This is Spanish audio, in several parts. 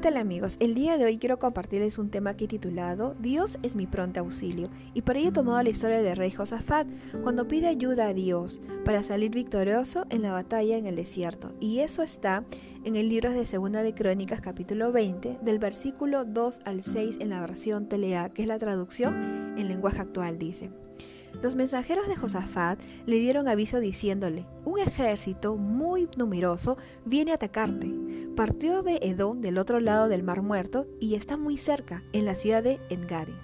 ¿qué tal amigos? El día de hoy quiero compartirles un tema he titulado Dios es mi pronto auxilio y por ello he tomado la historia del rey Josafat cuando pide ayuda a Dios para salir victorioso en la batalla en el desierto y eso está en el libro de Segunda de Crónicas capítulo 20 del versículo 2 al 6 en la versión Telea que es la traducción en lenguaje actual dice los mensajeros de Josafat le dieron aviso diciéndole, un ejército muy numeroso viene a atacarte. Partió de Edom del otro lado del Mar Muerto y está muy cerca, en la ciudad de Engadi.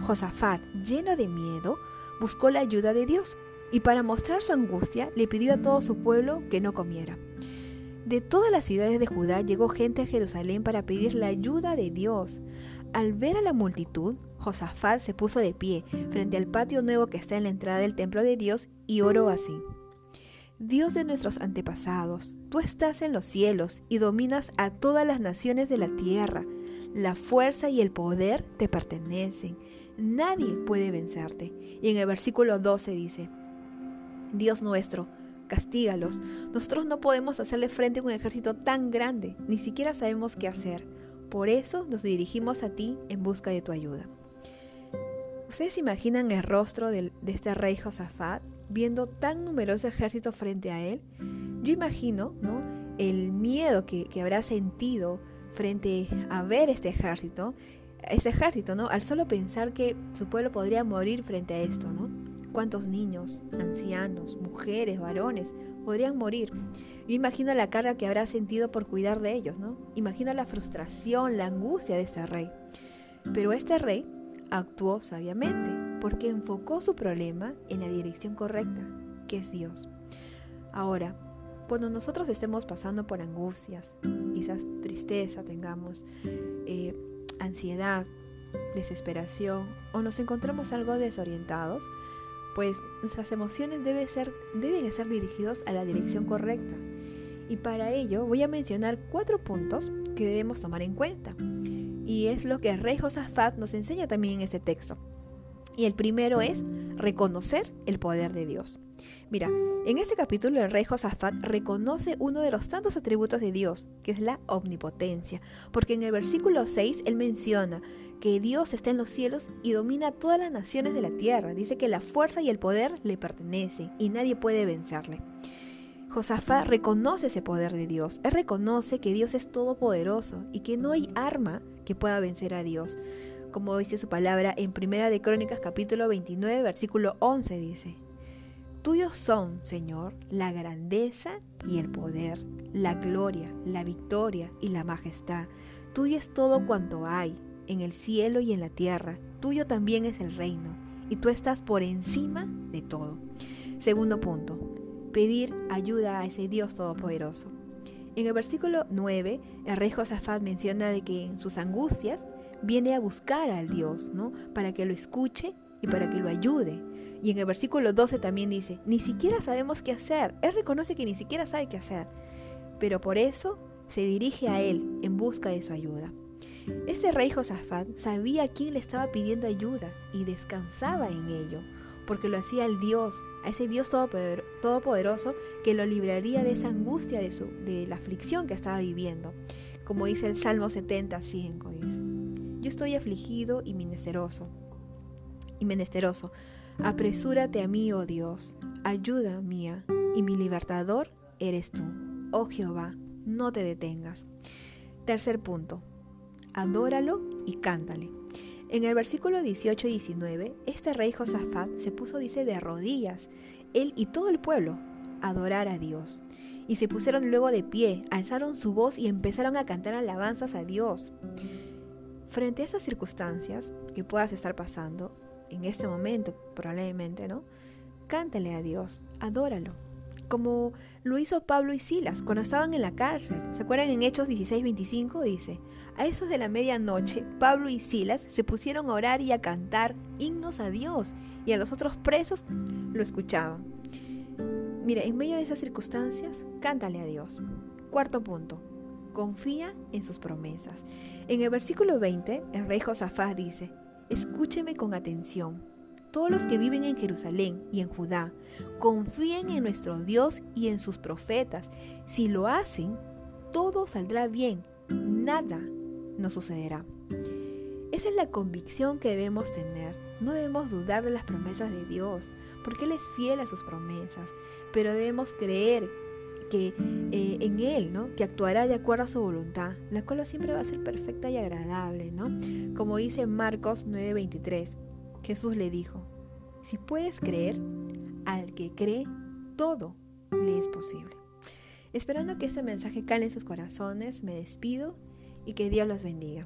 Josafat, lleno de miedo, buscó la ayuda de Dios y para mostrar su angustia le pidió a todo su pueblo que no comiera. De todas las ciudades de Judá llegó gente a Jerusalén para pedir la ayuda de Dios. Al ver a la multitud, Josafat se puso de pie frente al patio nuevo que está en la entrada del templo de Dios y oró así. Dios de nuestros antepasados, tú estás en los cielos y dominas a todas las naciones de la tierra. La fuerza y el poder te pertenecen. Nadie puede vencerte. Y en el versículo 12 dice, Dios nuestro, castígalos. Nosotros no podemos hacerle frente a un ejército tan grande, ni siquiera sabemos qué hacer. Por eso nos dirigimos a ti en busca de tu ayuda. ¿Ustedes imaginan el rostro de, este rey Josafat viendo tan numeroso ejército frente a él? Yo imagino ¿no? el miedo que, habrá sentido frente a ver este ejército, ese ejército, ¿no? Al solo pensar que su pueblo podría morir frente a esto, ¿no? ¿Cuántos niños, ancianos, mujeres, varones podrían morir? Yo imagino la carga que habrá sentido por cuidar de ellos, ¿no? Imagino la frustración, la angustia de este rey. Pero este rey actuó sabiamente porque enfocó su problema en la dirección correcta, que es Dios. Ahora, cuando nosotros estemos pasando por angustias, quizás tristeza tengamos, eh, ansiedad, desesperación o nos encontramos algo desorientados, pues nuestras emociones deben ser, deben ser dirigidos a la dirección correcta. Y para ello voy a mencionar cuatro puntos que debemos tomar en cuenta. Y es lo que rey Josafat nos enseña también en este texto. Y el primero es reconocer el poder de Dios. Mira, en este capítulo el rey Josafat reconoce uno de los tantos atributos de Dios, que es la omnipotencia, porque en el versículo 6 él menciona que Dios está en los cielos y domina todas las naciones de la tierra. Dice que la fuerza y el poder le pertenecen y nadie puede vencerle. Josafat reconoce ese poder de Dios. Él reconoce que Dios es todopoderoso y que no hay arma que pueda vencer a Dios. Como dice su palabra en Primera de Crónicas capítulo 29 versículo 11 dice, Tuyos son, Señor, la grandeza y el poder, la gloria, la victoria y la majestad. Tuyo es todo cuanto hay, en el cielo y en la tierra. Tuyo también es el reino, y tú estás por encima de todo. Segundo punto, pedir ayuda a ese Dios todopoderoso. En el versículo 9, el rey Josafat menciona de que en sus angustias viene a buscar al Dios, ¿no? Para que lo escuche y para que lo ayude. Y en el versículo 12 también dice, ni siquiera sabemos qué hacer. Él reconoce que ni siquiera sabe qué hacer. Pero por eso se dirige a él en busca de su ayuda. Ese rey Josafat sabía a quién le estaba pidiendo ayuda y descansaba en ello porque lo hacía el Dios, a ese Dios todopoderoso que lo libraría de esa angustia, de, su, de la aflicción que estaba viviendo. Como dice el Salmo 75, dice, yo estoy afligido y menesteroso, y menesteroso. Apresúrate a mí, oh Dios, ayuda mía, y mi libertador eres tú. Oh Jehová, no te detengas. Tercer punto, adóralo y cántale. En el versículo 18 y 19, este rey Josafat se puso, dice, de rodillas, él y todo el pueblo, adorar a Dios. Y se pusieron luego de pie, alzaron su voz y empezaron a cantar alabanzas a Dios. Frente a esas circunstancias que puedas estar pasando, en este momento probablemente, ¿no? Cántale a Dios, adóralo como lo hizo Pablo y Silas cuando estaban en la cárcel. ¿Se acuerdan en Hechos 16:25? Dice, a esos de la medianoche, Pablo y Silas se pusieron a orar y a cantar himnos a Dios y a los otros presos lo escuchaban. Mira, en medio de esas circunstancias, cántale a Dios. Cuarto punto, confía en sus promesas. En el versículo 20, el rey Josafat dice, escúcheme con atención todos los que viven en Jerusalén y en Judá confíen en nuestro Dios y en sus profetas. Si lo hacen, todo saldrá bien. Nada, no sucederá. Esa es la convicción que debemos tener. No debemos dudar de las promesas de Dios, porque Él es fiel a sus promesas, pero debemos creer que eh, en Él, ¿no? Que actuará de acuerdo a su voluntad, la cual siempre va a ser perfecta y agradable, ¿no? Como dice Marcos 9:23, Jesús le dijo, si puedes creer, al que cree, todo le es posible. Esperando que este mensaje cale en sus corazones, me despido y que Dios los bendiga.